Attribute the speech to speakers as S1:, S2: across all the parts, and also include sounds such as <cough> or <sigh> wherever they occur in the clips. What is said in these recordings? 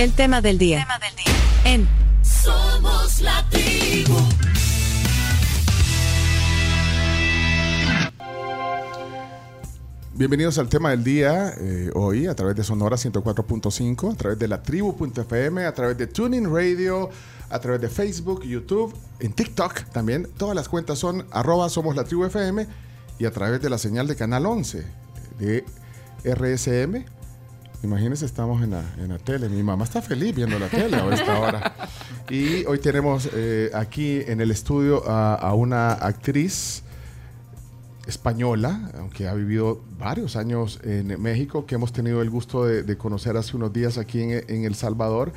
S1: El tema del día. En
S2: Somos la tribu.
S3: Bienvenidos al tema del día eh, hoy a través de Sonora 104.5, a través de la tribu.fm, a través de Tuning Radio, a través de Facebook, YouTube, en TikTok también. Todas las cuentas son arroba somos la tribu FM y a través de la señal de Canal 11 de RSM. Imagínense, estamos en la, en la tele. Mi mamá está feliz viendo la tele a esta hora. Y hoy tenemos eh, aquí en el estudio a, a una actriz española, aunque ha vivido varios años en México, que hemos tenido el gusto de, de conocer hace unos días aquí en, en El Salvador.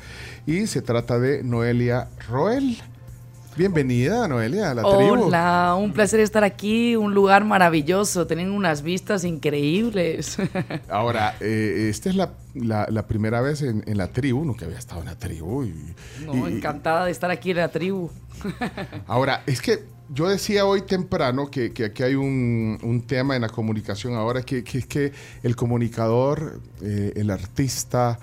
S3: Y se trata de Noelia Roel. Bienvenida, Noelia, a la tribu.
S4: Hola, un placer estar aquí, un lugar maravilloso, tienen unas vistas increíbles. <laughs>
S3: Ahora, eh, esta es la, la- la primera vez en, en la tribu, nunca había estado en la tribu. y-
S4: No,
S3: y-
S4: encantada de estar aquí en la tribu. <laughs>
S3: Ahora, es que yo decía hoy temprano que, que aquí hay un, un tema en la comunicación ahora, que, es que el comunicador, eh, el artista,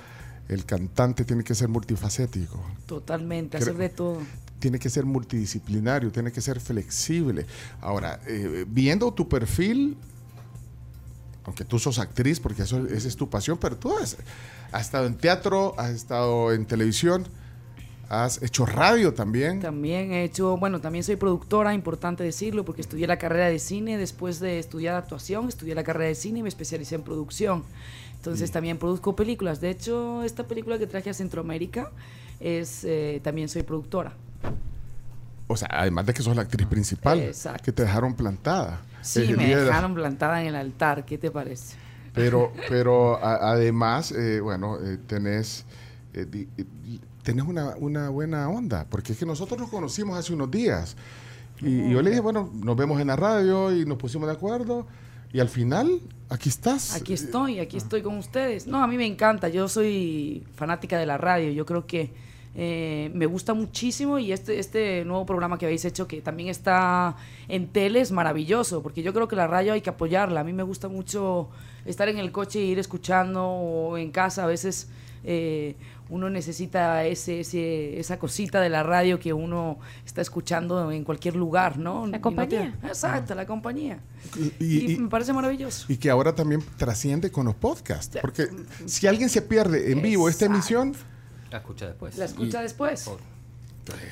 S3: el cantante tiene que ser multifacético,
S4: Totalmente, hacer de todo.
S3: Tiene que ser multidisciplinario, tiene que ser flexible. Ahora, eh, viendo tu perfil, aunque tú sos actriz, porque eso, esa es tu pasión, pero tú has, has estado en teatro, has estado en televisión, has hecho radio también.
S4: También he hecho, bueno, también soy productora, importante decirlo, porque estudié la carrera de cine, después de estudiar actuación, estudié la carrera de cine y me especialicé en producción. Entonces también produzco películas. De hecho, esta película que traje a Centroamérica es, eh, también soy productora.
S3: O sea, además de que sos la actriz principal,
S4: Exacto.
S3: que te dejaron plantada.
S4: Sí, me
S3: día de la-
S4: dejaron plantada en el altar, ¿qué te parece?
S3: Pero, <laughs> pero a- además, eh, bueno, eh, tenés, eh, di- di- tenés una, una buena onda, porque es que nosotros nos conocimos hace unos días. Y, y yo le dije, bueno, nos vemos en la radio y nos pusimos de acuerdo. Y al final, aquí estás.
S4: Aquí estoy, aquí estoy con ustedes. No, a mí me encanta, yo soy fanática de la radio, yo creo que eh, me gusta muchísimo y este, este nuevo programa que habéis hecho que también está en tele es maravilloso, porque yo creo que la radio hay que apoyarla. A mí me gusta mucho estar en el coche e ir escuchando o en casa a veces... eh, uno necesita ese, ese- esa cosita de la radio que uno está escuchando en cualquier lugar, ¿no? No
S5: compañía.
S4: exacto, la compañía.
S3: Y-
S4: Y,
S3: y-
S4: me parece maravilloso.
S3: y que ahora también trasciende con los podcasts. Porque si alguien se pierde en vivo esta emisión,
S6: La escucha después.
S4: La escucha después.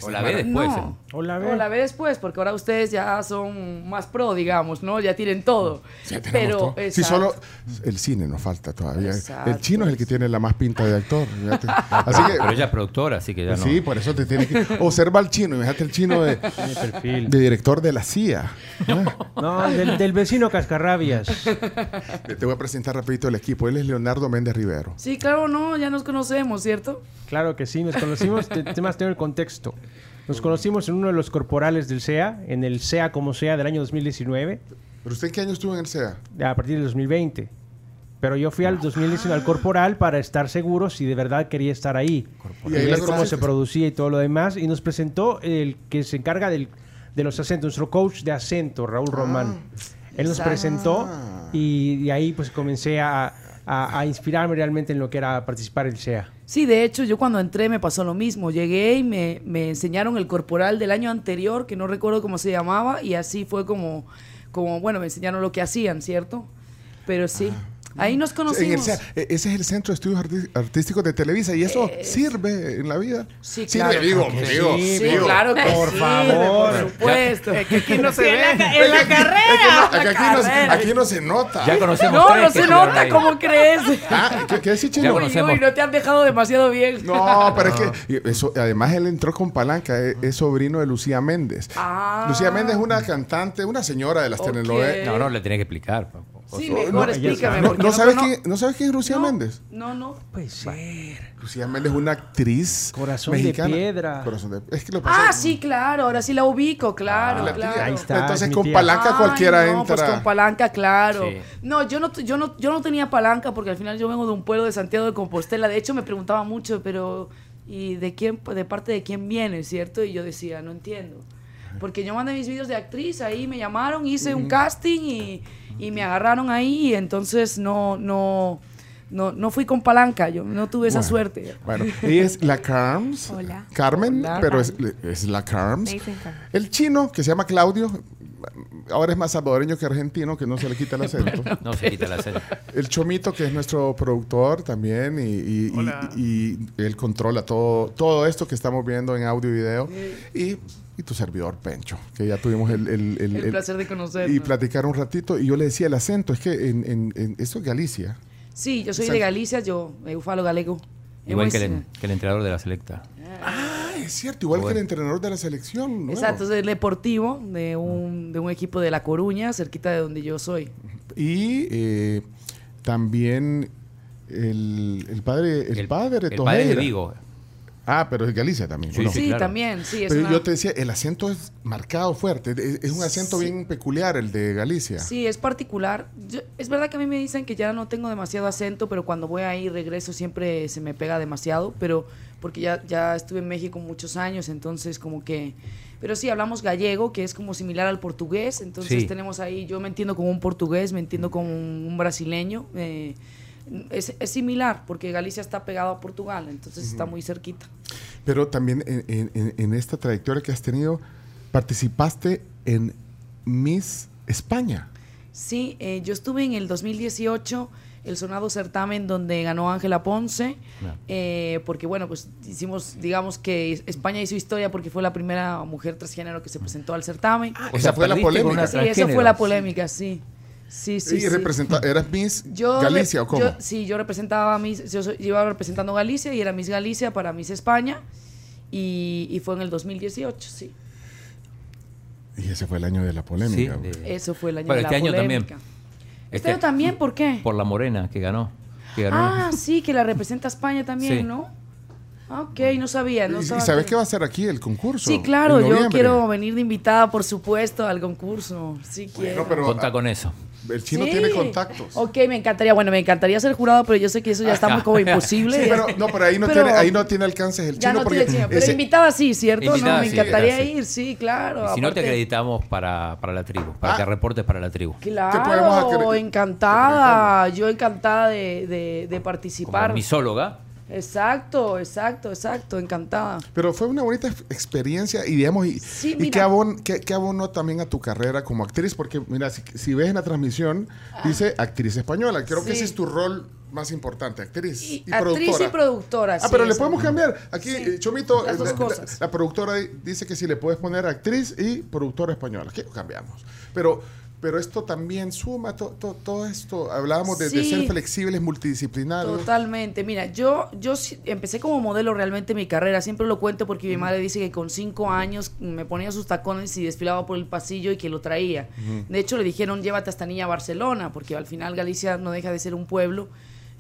S6: O la ve después.
S4: No.
S6: ¿eh?
S5: O la
S4: O la ve después, porque ahora ustedes ya son más pro, digamos, ¿no? Ya tienen todo.
S3: ya tenemos
S4: Pero,
S3: todo. Si solo el cine nos falta todavía.
S4: Exacto.
S3: El chino es el que tiene la más pinta de actor. fíjate. Así que,
S6: Pero ella es productora, así que ya no.
S3: Sí, por eso te tiene que observa al chino. Imagínate el chino de,
S5: Tiene perfil.
S3: de director de la CIA.
S5: No, del, del vecino Cascarrabias.
S3: Te voy a presentar rapidito el equipo. Él es Leonardo Méndez Rivero.
S4: Sí, claro, no, ya nos conocemos, ¿cierto?
S5: Claro que sí, nos conocimos, te- temas tener el contexto. Nos conocimos en uno de los corporales del SEA, en el SEA como SEA del año 2019,
S3: ¿Pero usted en qué año estuvo en el SEA?
S5: a partir del 2020. Pero yo fui al 2019 al corporal para estar seguro si de verdad quería estar ahí.
S3: Y
S5: Y
S3: ahí
S5: ver cómo se producía y todo lo demás. Y nos presentó el que se encarga del- de los acentos, nuestro coach de acento, Raúl Román. Él nos
S4: Exacto.
S5: presentó y de ahí pues comencé a, a- a inspirarme realmente en lo que era participar en el SEA.
S4: Sí, de hecho, yo cuando entré me pasó lo mismo. Llegué y me, me enseñaron el corporal del año anterior, que no recuerdo cómo se llamaba, y así fue como, como bueno, me enseñaron lo que hacían, ¿cierto? Pero sí, ahí nos
S3: En el
S4: conocimos.
S3: SEA. E- Ese es el Centro de Estudios Artísticos de Televisa. Y eso sirve en la vida.
S4: Sí,
S3: Sirve,
S4: claro.
S3: digo,
S5: Que
S3: digo,
S5: sí,
S4: Sí,
S3: digo.
S4: claro que
S5: Por
S4: sí,
S5: favor.
S4: por supuesto.
S5: que aquí no se
S4: En la,
S5: ve.
S4: en la carrera.
S3: Aquí, no, se-
S4: carrera.
S3: aquí no se nota.
S6: Ya conocemos
S4: No,
S6: tres
S4: no se nota,
S6: ahí.
S4: ¿cómo crees?
S3: Ah, ¿qué, qué decís, chino?
S4: Uy, no te han dejado demasiado bien.
S3: No, pero es que <laughs> eso, además él entró con palanca, es, es sobrino de Lucía Méndez.
S4: Ah.
S3: Lucía Méndez es una cantante, una señora de las
S4: Ok.
S3: telenovelas.
S6: No, no, le tenía que explicar.
S4: Sí,
S3: No,
S4: mejor
S3: no,
S4: explícame.
S3: ¿No,
S4: porque
S3: no sabes quién, ¿No sabes quién es Lucía
S4: no,
S3: Méndez?
S4: No, no.
S5: Puede ser.
S3: Lucía Méndez es una actriz
S5: Corazón de
S3: mexicana.
S5: piedra.
S3: Corazón de Es que lo pasa-
S4: Ah, sí, claro, ahora sí la ubico, claro,
S3: La
S4: claro.
S3: tía.
S5: Ahí está,
S3: Entonces
S5: es
S3: con palanca
S4: Ay,
S3: cualquiera
S4: no,
S3: entra.
S4: Pues con palanca, claro.
S6: Sí.
S4: No, yo no, yo no, yo no tenía palanca porque al final yo vengo de un pueblo de Santiago de Compostela. De hecho, me preguntaba mucho, pero ¿y de quién, de parte de quién viene, cierto? Y yo decía, no entiendo. Porque yo mandé mis videos de actriz, ahí me llamaron, hice un casting y, y me agarraron ahí y entonces no, no, no, no fui con palanca, yo no tuve esa
S3: Bueno.
S4: suerte.
S3: Bueno, ella es la Carms.
S7: Hola.
S3: Carmen,
S4: Hola.
S3: pero es, es la Carms. El chino, que se llama Claudio, ahora es más salvadoreño que argentino, que no se le quita el <laughs> acento.
S6: No se quita la <laughs> serie.
S3: El Chomito, que es nuestro productor también, y, y- y- y él controla todo, todo esto que estamos viendo en audio y video. Y, y tu servidor, Pencho, que ya tuvimos el, el- el-
S4: El
S3: el-
S4: placer de conocernos.
S3: Y platicar un ratito. Y yo le decía el acento, es que en, en- en- esto es Galicia.
S4: Sí, yo soy
S3: Exacto.
S4: de Galicia, yo, Eufalo Galego.
S6: Igual que el, que el entrenador de la selecta.
S3: Ah, es cierto, igual que
S6: Bueno.
S3: el entrenador de la selección.
S4: Exacto, es el deportivo de un, de un equipo de La Coruña, cerquita de donde yo soy.
S3: Y eh, también el, el padre, el, padre
S6: el padre de. Vigo.
S3: Ah, pero es Galicia también.
S6: Sí,
S3: ¿o no?
S4: Sí,
S6: claro.
S4: también, sí. Es
S3: Pero
S4: una-
S3: yo te decía, el acento es marcado fuerte. Es, es un acento bien peculiar el de Galicia.
S4: Sí, es particular. Yo- es verdad que a mí me dicen que ya no tengo demasiado acento, pero cuando voy ahí y regreso siempre se me pega demasiado, pero porque ya, ya estuve en México muchos años, entonces como que... Pero sí, hablamos gallego, que es como similar al portugués, entonces
S6: Sí.
S4: tenemos ahí, yo me entiendo como un portugués, me entiendo como un, un brasileño. eh, es, es similar, porque Galicia está pegado a Portugal, entonces está muy cerquita.
S3: Pero también en, en- en- en esta trayectoria que has tenido, participaste en Miss España.
S4: Sí, eh, yo estuve en el 2018, el sonado certamen donde ganó Ángela Ponce,
S6: Ah.
S4: eh, porque bueno, pues hicimos, digamos que España hizo historia porque fue la primera mujer transgénero que se presentó al certamen.
S6: O
S3: Esa fue la polémica.
S4: sí, esa fue la polémica, sí. Sí, sí,
S3: y
S4: sí.
S3: representa- ¿Eras Miss
S4: Yo
S3: Galicia o cómo?
S4: yo- sí, yo representaba a Miss, yo, soy- iba representando Galicia y era Miss Galicia para Miss España y, y fue en el 2018, sí.
S3: Y ese fue el año de la polémica.
S6: Sí, de-
S4: Eso fue el año de la
S6: este año también.
S4: Este, año también, ¿por qué?
S6: Por la morena que ganó. Que ganó.
S4: Ah, sí, que la representa España también,
S6: Sí.
S4: ¿no? Ah, Ok, no sabía. No
S3: ¿Y, sabes qué va a ser aquí el concurso?
S4: Sí, claro, yo quiero venir de invitada, por supuesto, al concurso. Sí, quiero.
S3: No, pero
S6: Conta con eso.
S3: El chino
S4: Sí.
S3: tiene contactos.
S4: Ok, me encantaría. Bueno, me encantaría ser jurado, pero yo sé que eso ya está muy como <laughs> imposible.
S3: Sí, pero, no, pero ahí no,
S4: Pero-
S3: tiene, ahí no tiene alcances el
S4: Ya
S3: chino
S4: no
S3: porque
S4: tiene chino, Pero
S3: ese-
S4: sí, ¿cierto? No, me
S6: sí,
S4: encantaría
S6: sí.
S4: ir, sí, claro.
S6: Y si no, te acreditamos para, para la tribu. Para
S3: Ah.
S6: que reportes para la tribu.
S4: Claro, encantada. Yo encantada de, de- de
S6: Como
S4: participar.
S6: misóloga.
S4: Exacto, exacto, exacto, encantada.
S3: Pero fue una bonita ex- experiencia y digamos, y,
S4: Sí,
S3: y abon, qué abonó también a tu carrera como actriz, porque mira, si, si ves en la transmisión, dice actriz española. Creo que
S4: Ah.
S3: Ese es tu rol más importante, actriz y,
S4: Y, actriz
S3: productora.
S4: y productora.
S3: Ah,
S4: sí,
S3: pero le podemos cambiar. Aquí,
S4: Sí,
S3: eh, Chomito, eh, la, la- la productora di- dice que si le puedes poner actriz y productora española. Aquí cambiamos. Pero, pero esto también suma to- to- todo esto. Hablábamos de, ser flexibles, multidisciplinarios.
S4: Totalmente. Mira, yo, yo empecé como modelo realmente mi carrera. Siempre lo cuento porque mi madre dice que con cinco años me ponía sus tacones y desfilaba por el pasillo y que lo traía. De hecho, le dijeron, llévate a esta niña a Barcelona, porque al final Galicia no deja de ser un pueblo.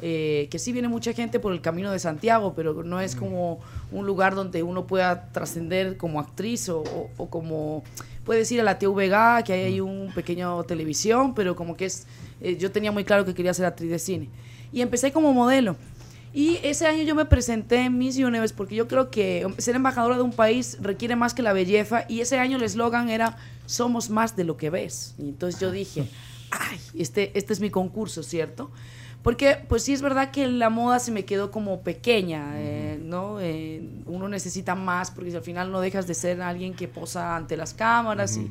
S4: eh, que sí viene mucha gente por el camino de Santiago, pero no es como un lugar donde uno pueda trascender como actriz o, o- o como puedes ir a la TVG, que hay ahí un pequeño televisión, pero como que es, eh, yo tenía muy claro que quería ser actriz de cine. Y empecé como modelo. Y ese año yo me presenté en Miss Universe porque yo creo que ser embajadora de un país requiere más que la belleza y ese año el eslogan era somos más de lo que ves. Y entonces yo dije, <laughs> ay, este, este es mi concurso, ¿cierto? Porque pues sí es verdad que la moda se me quedó como pequeña, eh, ¿no? Eh, uno necesita más porque al final no dejas de ser alguien que posa ante las cámaras y...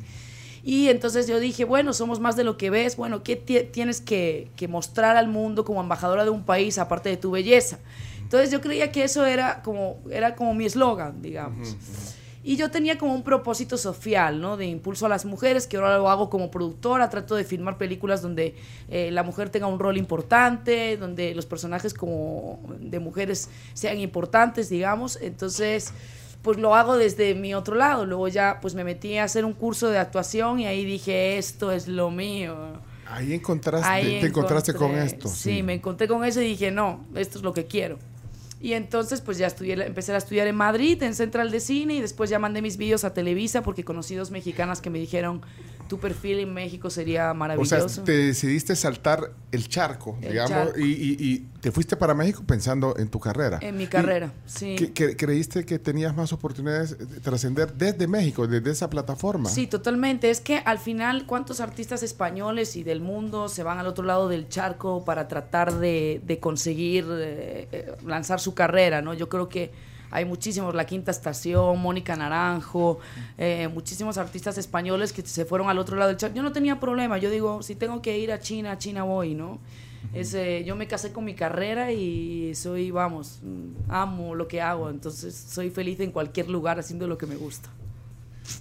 S4: Y entonces yo dije, bueno, somos más de lo que ves, bueno, ¿qué ti- tienes que, que mostrar al mundo como embajadora de un país aparte de tu belleza? Entonces yo creía que eso era como, era como mi eslogan, digamos. Y yo tenía como un propósito social, ¿no? De impulso a las mujeres, que ahora lo hago como productora, trato de filmar películas donde eh, la mujer tenga un rol importante, donde los personajes como de mujeres sean importantes, digamos. Entonces, pues lo hago desde mi otro lado. Luego ya pues me metí a hacer un curso de actuación y ahí dije, esto es lo mío.
S3: Ahí encontraste,
S4: Ahí
S3: te encontraste con esto.
S4: Sí, me encontré con eso y dije, no, esto es lo que quiero. Y entonces pues ya estudié, empecé a estudiar en Madrid, en Central de Cine, y después ya mandé mis vídeos a Televisa porque conocí dos mexicanas que me dijeron, tu perfil en México sería
S3: O sea,
S4: maravilloso.
S3: te decidiste saltar el charco,
S4: El
S3: digamos,
S4: charco.
S3: Y, y- y te fuiste para México pensando en tu carrera.
S4: En mi
S3: Y
S4: carrera, sí.
S3: que- que- ¿Creíste que tenías más oportunidades de trascender desde México, desde esa plataforma?
S4: Sí, totalmente. Es que al final, ¿cuántos artistas españoles y del mundo se van al otro lado del charco para tratar de, de conseguir eh, eh, lanzar su carrera? ¿no? Yo creo que hay muchísimos, La Quinta Estación, Mónica Naranjo, eh, muchísimos artistas españoles que se fueron al otro lado del charco. Yo no tenía problema. Yo digo, si tengo que ir a China, a China voy, ¿no? Es, eh, yo me casé con mi carrera y soy, vamos, amo lo que hago. Entonces soy feliz en cualquier lugar haciendo lo que me gusta.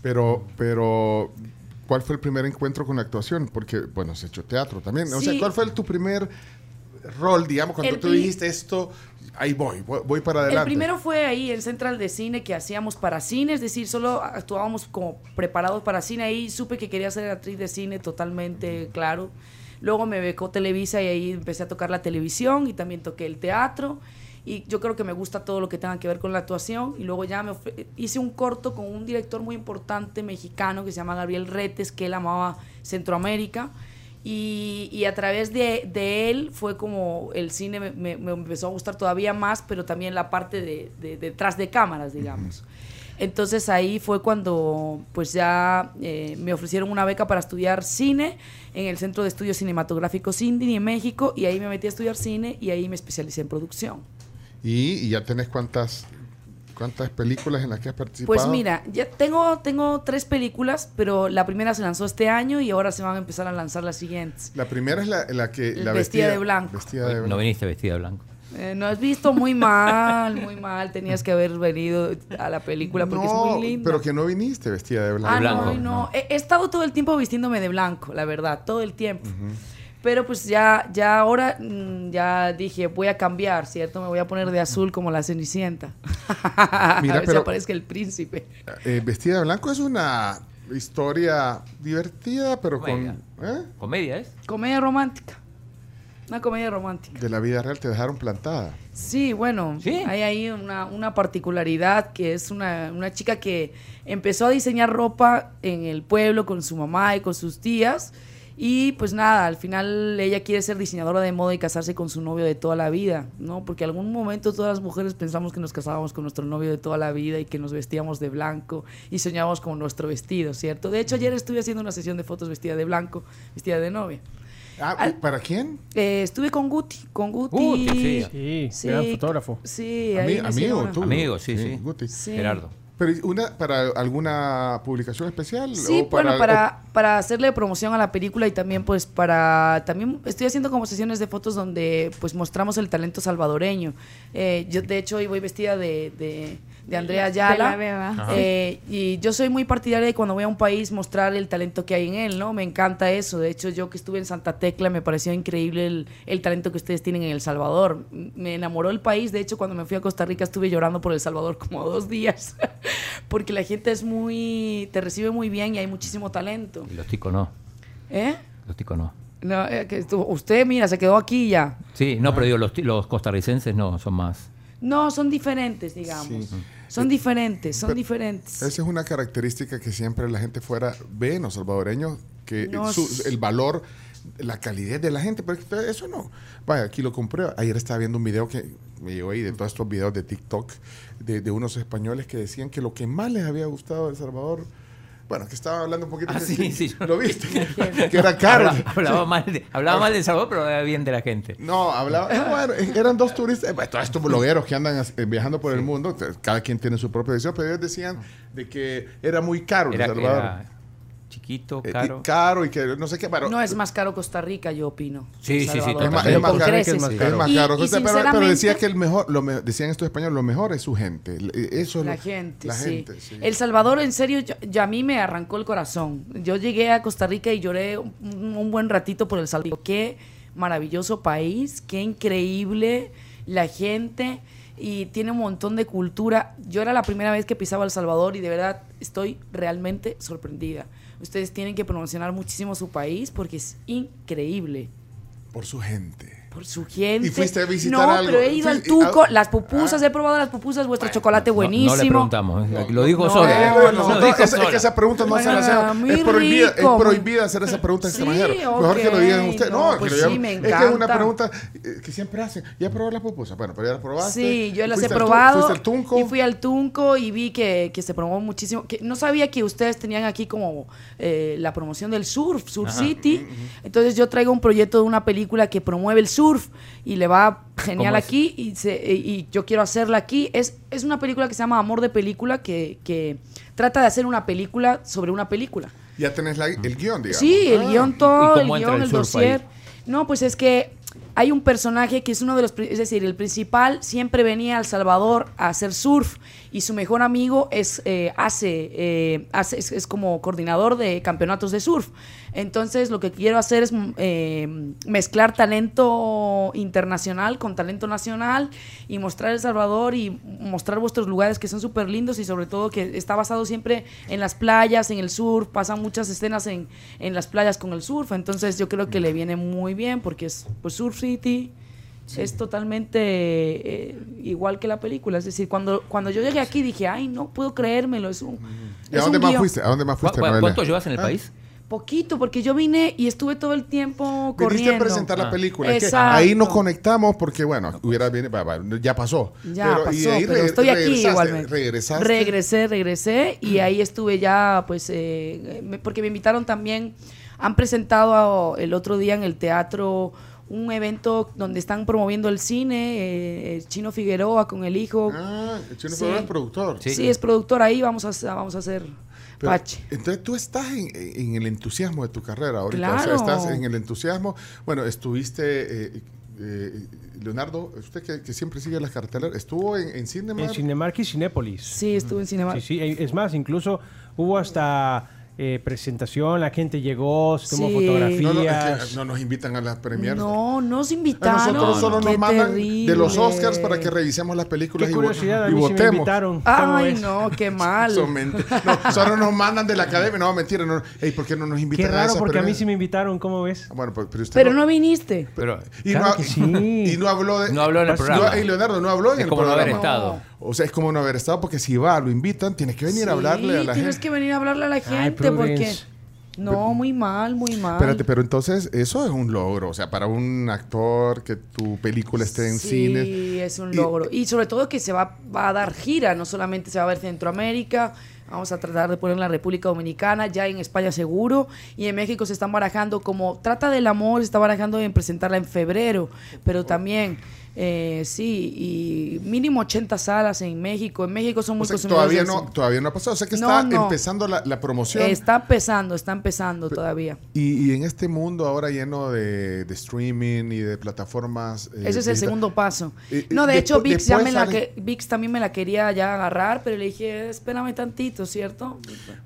S3: Pero, pero, ¿cuál fue el primer encuentro con la actuación? Porque, bueno, has hecho teatro también. O sea. ¿cuál fue el- tu primer rol, digamos, cuando
S4: El
S3: tú dijiste esto, ahí voy, voy, para adelante?
S4: El primero fue ahí en Central de Cine que hacíamos para cine, es decir, solo actuábamos como preparados para cine. Ahí supe que quería ser actriz de cine totalmente claro. Luego me becó Televisa y ahí empecé a tocar la televisión y también toqué el teatro. Y yo creo que me gusta todo lo que tenga que ver con la actuación. Y luego ya me hice un corto con un director muy importante mexicano que se llama Gabriel Retes, que él amaba Centroamérica. Y, y a través de, de él fue como el cine me, me- me empezó a gustar todavía más, pero también la parte de, de- detrás de cámaras, digamos. Entonces ahí fue cuando pues ya eh, me ofrecieron una beca para estudiar cine en el Centro de Estudios Cinematográficos Indie en México y ahí me metí a estudiar cine y ahí me especialicé en producción.
S3: Y, y ya tenés cuántas, cuántas películas en las que has participado.
S4: Pues mira, ya tengo, tengo tres películas, pero la primera se lanzó este año y ahora se van a empezar a lanzar las siguientes.
S3: La primera es la, la que... La
S4: Vestida de blanco.
S3: Vestida de
S6: Hoy
S3: blanco.
S6: No viniste vestida de blanco.
S4: Eh, no has visto muy mal, muy mal. Tenías que haber venido a la película porque es
S3: No,
S4: muy linda.
S3: pero que no viniste vestida de blanco.
S4: Ah,
S6: De blanco,
S4: no, no.
S6: no.
S4: He, he estado todo el tiempo vistiéndome de blanco, la verdad, todo el tiempo. Pero pues ya, ya ahora mm, ya dije, voy a cambiar, ¿cierto? Me voy a poner de azul como la Cenicienta. <laughs> a
S3: Mira,
S4: ver si
S3: pero-
S4: aparezca el príncipe.
S3: Eh, vestida de blanco es una historia divertida, pero con... ¿eh?
S6: ¿Comedia es?
S4: Comedia romántica. Una comedia romántica.
S3: De la vida real te dejaron plantada.
S4: Sí, bueno,
S6: ¿Sí?
S4: hay ahí una, una particularidad que es una, una chica que empezó a diseñar ropa en el pueblo con su mamá y con sus tías. Y pues nada, al final ella quiere ser diseñadora de moda y casarse con su novio de toda la vida, ¿no? Porque en algún momento todas las mujeres pensamos que nos casábamos con nuestro novio de toda la vida y que nos vestíamos de blanco y soñábamos con nuestro vestido, ¿cierto? De hecho, ayer estuve haciendo una sesión de fotos vestida de blanco, vestida de novia.
S3: Ah,
S4: Al-
S3: ¿Para quién?
S4: Eh, estuve con Guti, con Guti.
S6: Guti, sí.
S5: Sí, gran fotógrafo.
S4: Sí,
S3: Ami- amigo, tú.
S6: Amigo, sí, sí.
S3: Guti.
S4: Sí.
S6: Gerardo.
S3: Pero ¿y una para alguna publicación especial
S4: Sí,
S3: o
S4: bueno,
S3: o-
S4: para, para hacerle promoción a la película y también pues para, también estoy haciendo como sesiones de fotos donde pues mostramos el talento salvadoreño. Eh, yo de hecho hoy voy vestida de, de, de Andrea Ayala. Eh, y yo soy muy partidaria de cuando voy a un país mostrar el talento que hay en él, ¿no? Me encanta eso. De hecho, yo que estuve en Santa Tecla me pareció increíble el, el talento que ustedes tienen en El Salvador. Me enamoró el país. De hecho, cuando me fui a Costa Rica estuve llorando por El Salvador <laughs> como dos días. <laughs> Porque la gente es muy... te recibe muy bien y hay muchísimo talento.
S6: Y los ticos no.
S4: ¿Eh?
S6: Los ticos no.
S4: No, eh, que usted, mira, se quedó aquí ya.
S6: Sí, no, pero digo, los, los costarricenses no, son más.
S4: No, son diferentes, digamos.
S3: Sí.
S4: Son diferentes, son
S3: Pero
S4: diferentes.
S3: Esa es una característica que siempre la gente fuera ve en los salvadoreños, que su- el valor, la calidez de la gente, pero eso no. Vaya, aquí lo compré. Ayer estaba viendo un video que me llegó ahí de todos estos videos de TikTok de, de unos españoles que decían que lo que más les había gustado de El Salvador, bueno, que estaba hablando un poquito
S6: Ah,
S3: que-
S6: sí, sí.
S3: ¿Lo <laughs> viste? <laughs> que era caro.
S6: Habla- hablaba mal de, hablaba mal de El Salvador, pero hablaba bien de la gente.
S3: No, hablaba. bueno, eran dos turistas, eh, todos estos blogueros que andan eh, viajando por el mundo, cada quien tiene su propia visión, pero ellos decían de que era muy caro El
S6: Era,
S3: Salvador.
S6: era chiquito,
S3: Eh, y
S6: caro.
S3: caro y que no sé qué, pero
S4: No es más caro Costa Rica, yo opino.
S6: Sí,
S4: El
S6: sí, sí,
S4: Salvador.
S3: es más, es más caro.
S5: Es más
S3: Es
S5: caro.
S3: más
S4: Y-
S3: caro.
S4: y
S3: sea, pero, decía que el mejor, lo me- decían estos españoles, lo mejor es su gente. Eso es
S4: La
S3: lo-
S4: gente,
S3: la
S4: sí.
S3: gente, sí.
S4: El Salvador, en serio, yo, yo- a mí me arrancó el corazón. Yo llegué a Costa Rica y lloré un, un buen ratito por El Salvador. Qué maravilloso país, qué increíble la gente y tiene un montón de cultura. Yo era la primera vez que pisaba El Salvador y de verdad estoy realmente sorprendida. Ustedes tienen que promocionar muchísimo su país porque es increíble.
S3: Por su gente.
S4: Por su gente.
S3: ¿Y fuiste a visitar
S4: no,
S3: algo?
S4: pero he ido al Tuco,
S3: ah,
S4: las pupusas,
S3: ah.
S4: he probado las pupusas, vuestro chocolate
S6: No-
S4: buenísimo.
S6: No, le preguntamos. ¿eh? Lo dijo
S4: no,
S6: solo.
S3: Eh,
S4: no,
S3: no,
S6: Lo
S3: no,
S6: dijo
S3: es, que esa pregunta no se la
S4: Bueno,
S3: hace.
S4: muy
S3: Es prohibida,
S4: rico,
S3: es prohibida hacer esa pregunta en
S4: Sí,
S3: extranjero. Mejor que lo digan ustedes.
S4: no,
S3: No,
S4: pues
S3: que lo
S4: sí,
S3: digan-
S4: me
S3: Es que es una
S4: encanta.
S3: pregunta eh, que siempre hacen. ¿Ya probó la pupusa? Bueno, pero ya la probaste.
S4: Sí, yo las he
S3: ¿Fuiste al tu-
S4: probado.
S3: ¿Fuiste al Tunco?
S4: Y fui al Tunco y vi que, que se promovó muchísimo. Que no sabía que ustedes tenían aquí como eh, la promoción del surf, Surf City. Entonces yo traigo un proyecto de una película que promueve el surf y le va genial aquí y, se- y yo quiero hacerla aquí. Es, es una película que se llama Amor de Película que, que trata de hacer una película sobre una película.
S3: Ya tenés la- el guion, digamos.
S4: Sí, el
S3: Ah.
S4: guion todo,
S6: ¿Y
S4: el guion,
S6: el
S4: el
S6: surf ahí?
S4: dossier. No, pues es que hay un personaje que es uno de los, es decir, el principal siempre venía a El Salvador a hacer surf y su mejor amigo es eh, hace, eh, hace es, como coordinador de campeonatos de surf. Entonces lo que quiero hacer es mm, eh, mezclar talento internacional con talento nacional y mostrar El Salvador y mostrar vuestros lugares que son súper lindos y sobre todo que está basado siempre en las playas, en el surf, pasan muchas escenas en, en las playas con el surf, entonces yo creo que le viene muy bien porque es pues Surf City. Es totalmente eh, igual que la película. Es decir, cuando, cuando yo llegué aquí dije, ay, no puedo creérmelo. Es un,
S3: ¿Y a dónde
S4: un
S3: más
S4: guion".
S3: fuiste? ¿A dónde más
S6: ¿Cu-
S3: fuiste,
S6: cu-? ¿Cuánto llevas en el
S3: Ah,
S6: país?
S4: Poquito, porque yo vine y estuve todo el tiempo
S3: Viniste
S4: corriendo.
S3: a presentar la
S6: Ah.
S3: película. Es que ahí nos conectamos porque, bueno, hubiera bien, ya pasó.
S4: Ya
S3: Pero- y
S4: pasó,
S3: ahí
S4: pero estoy aquí
S3: regresaste,
S4: igualmente.
S3: Regresaste.
S4: Regresé, regresé y ahí estuve ya, pues, eh, me- porque me invitaron también, han presentado a- el otro día en el teatro un evento donde están promoviendo el cine, eh, Chino Figueroa con el hijo.
S3: Ah, el Chino
S4: Sí.
S3: Figueroa es productor.
S6: Sí.
S4: Sí, es productor ahí, vamos a, vamos a hacer
S3: Pero,
S4: Pache.
S3: entonces tú estás en, en el entusiasmo de tu carrera ahorita. O sea,
S4: Claro.
S3: estás en el entusiasmo. Bueno, estuviste, eh, eh, Leonardo, usted que, que siempre sigue las carteleras, estuvo en, en Cinema.
S5: En Cinemark y Cinépolis.
S4: Sí, estuve en Cinema.
S5: Sí, sí, eh, es más, incluso hubo hasta eh, presentación, la gente llegó, se tomó
S4: Sí.
S5: fotografías.
S3: no, no, es que no nos invitan a las premieres.
S4: No, nos
S3: A
S4: invitaron.
S3: nosotros solo nos mandan de los. Oscars para que revisemos las películas
S5: Qué
S3: y,
S5: a
S3: y
S5: mí sí me
S3: votemos.
S5: invitaron. ¿Cómo
S4: Ay, no, qué mal.
S3: No, solo nos mandan de la academia. No, mentira. No. Ey, ¿Por qué no nos invitan
S5: Qué
S3: a
S5: raro,
S3: esas
S5: porque a mí sí me invitaron, ¿cómo ves?
S3: Ah, Bueno, pues, pero usted
S4: Pero no viniste.
S6: Pero
S3: y,
S5: Claro
S3: no,
S5: que sí. <laughs>
S3: y no habló de...
S6: no habló en el
S5: No,
S6: programa.
S3: No, y Leonardo no habló en
S6: Es
S3: el
S6: como no haber estado.
S3: O sea, es como no haber estado, porque si va, lo invitan, tienes que venir a hablarle a la
S4: tienes
S3: gente.
S4: que venir a hablarle a la gente porque no, muy mal, muy mal.
S3: Espérate, pero entonces eso es un logro. O sea, para un actor que tu película esté en
S4: sí,
S3: cine.
S4: es un
S3: Y-
S4: logro. Y sobre todo que se va, va a dar gira, no solamente se va a ver Centroamérica, vamos a tratar de poner en la República Dominicana, ya en España seguro, y en México se están barajando como Trata del Amor, se está barajando en presentarla en febrero, pero también, eh, sí, y mínimo 80 salas en México. En México son
S3: O
S4: muy
S3: sea,
S4: consumidores
S3: todavía no, todavía no ha pasado. O sea que
S4: No,
S3: está
S4: no.
S3: empezando la, la promoción.
S4: Está empezando, está empezando todavía.
S3: Y, y en este mundo ahora lleno de, de streaming y de plataformas. eh,
S4: Ese es el segundo paso.
S3: Eh, eh,
S4: No, de hecho, VIX, ya me la que, VIX también me la quería ya agarrar, pero le dije, espérame tantito, ¿cierto?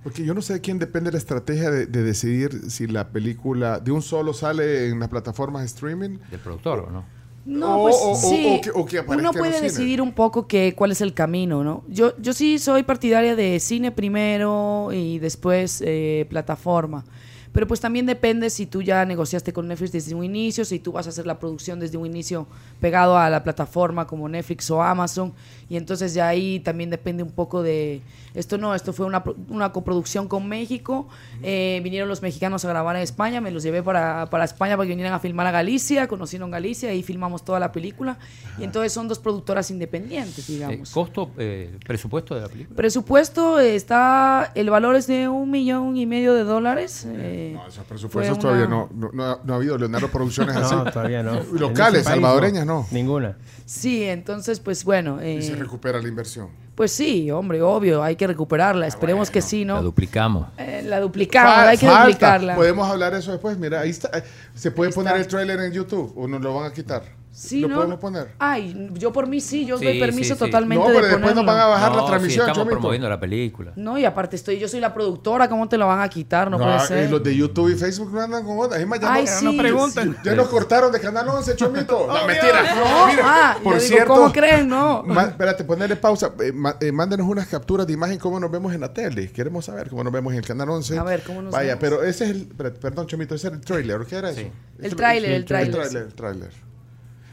S3: Porque yo no sé de quién depende la estrategia de, de decidir si la película de un solo sale en las plataformas de streaming.
S6: Del productor, ¿o no?
S4: No,
S3: O-
S4: pues
S3: o- o-
S4: sí.
S3: o que- o que aparezca
S4: Uno puede decidir un poco que, cuál es el camino, ¿no? Yo, yo sí soy partidaria de cine primero y después eh, plataforma. Pero pues también depende si tú ya negociaste con Netflix desde un inicio, si tú vas a hacer la producción desde un inicio pegado a la plataforma como Netflix o Amazon. Y entonces ya ahí también depende un poco de... Esto no, esto fue una, una coproducción con México. Eh, vinieron los mexicanos a grabar en España, me los llevé para, para España para que vinieran a filmar a Galicia, conocieron Galicia y filmamos toda la película. Y entonces son dos productoras independientes,
S6: Eh,
S4: digamos.
S6: ¿Costo, eh, presupuesto de la película?
S4: Presupuesto está, el valor es de un millón y medio de dólares. eh,
S3: No, esos
S4: fue
S3: presupuestos
S4: una-
S3: todavía no, no, no ha, no ha habido Leonardo Producciones <laughs> así.
S5: No, todavía no. <laughs>
S3: Locales,
S5: país,
S3: salvadoreñas, no.
S5: Ninguna.
S4: Sí, entonces pues bueno,
S3: Y se
S4: eh,
S3: recupera la inversión.
S4: pues sí, hombre, obvio, hay que recuperarla. Esperemos que sí,
S6: La
S4: ¿no?
S6: duplicamos.
S4: Eh, la duplicamos, hay que
S3: falta.
S4: duplicarla.
S3: Podemos hablar de eso después. Mira, ahí está. Eh, ¿Se puede
S4: Ahí
S3: poner
S4: está.
S3: el tráiler en YouTube o nos lo van a quitar?
S4: Sí,
S3: ¿Lo
S4: ¿no?
S3: podemos poner?
S4: Ay, yo por mí sí, yo
S6: Sí,
S4: doy permiso
S6: sí, sí.
S4: totalmente
S3: No, pero
S4: de
S3: después nos van a bajar la
S6: No,
S3: transmisión,
S6: sí, estamos
S3: Chomito.
S6: promoviendo la película.
S4: No, y aparte estoy, yo soy la productora, ¿cómo te lo van a quitar? No,
S3: No,
S4: puede
S3: y
S4: ser.
S3: los de YouTube y Facebook no andan con otras. Es más, ya,
S4: Ay,
S3: no-
S4: sí.
S3: ya nos cortaron de Canal 11, Chomito. <laughs> no, mentira.
S4: No,
S3: Mira,
S4: ah,
S3: por
S4: yo digo,
S3: cierto,
S4: ¿cómo creen? No.
S3: Ma- espérate, ponerle pausa. Eh, eh, mándenos unas capturas de imagen cómo nos vemos en la tele. Queremos saber cómo nos vemos en el Canal 11.
S4: A ver, ¿cómo nos
S3: Vaya,
S4: vemos?
S3: pero ese es el... Perdón, Chomito, ese era el trailer. ¿Qué era eso?
S4: El tráiler, el
S3: El
S4: tráiler.
S3: tráiler, el tráiler.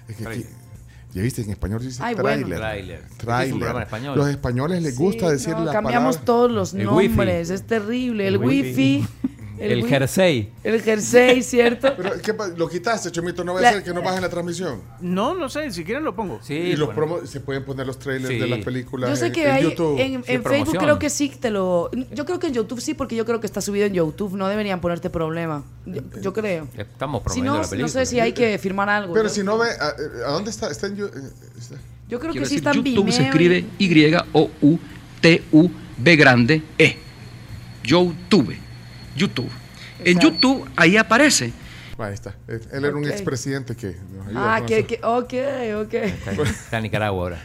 S3: Es que aquí- ya viste, en español dice
S4: Ay, bueno.
S3: tráiler.
S6: Tráiler. Es un
S3: Tráiler.
S6: programa en español.
S3: Los españoles les
S4: Sí,
S3: gusta decir
S4: no,
S3: la
S4: cambiamos
S3: palabra.
S4: todos los
S6: El wifi.
S4: nombres, es terrible. El,
S5: El wifi.
S4: wifi, <laughs>
S6: El, jersey.
S4: el jersey, <laughs> ¿cierto?
S3: Pero, ¿qué lo quitaste, Chomito, no va a ser que no bajen la transmisión.
S7: No, no sé, si quieren lo pongo.
S6: Sí,
S3: y los
S6: bueno.
S3: promos, se pueden poner los trailers
S6: Sí.
S3: de las películas
S4: Yo sé que
S3: en
S4: hay
S3: YouTube.
S4: en, en
S6: Sí,
S4: Facebook
S6: promoción.
S4: creo que sí te lo yo creo que en YouTube sí porque yo creo que está subido en YouTube no deberían ponerte problema yo, yo creo
S6: Estamos
S4: si
S6: promoviendo
S4: no
S6: la película.
S4: no sé si hay que firmar algo
S3: Pero
S4: ¿no?
S3: si no ve, ¿a, a dónde está? ¿Está en you- eh, está?
S4: yo creo
S8: Quiero
S4: que sí
S8: decir,
S4: está en
S8: YouTube se escribe
S4: y-
S8: Y-O-U-T-U-B grande E. YouTube. YouTube. En. YouTube ahí aparece.
S3: Ahí está. Él era un
S4: Ok.
S3: expresidente que nos
S4: ah que, que ok ok
S6: Está, está en Nicaragua ahora.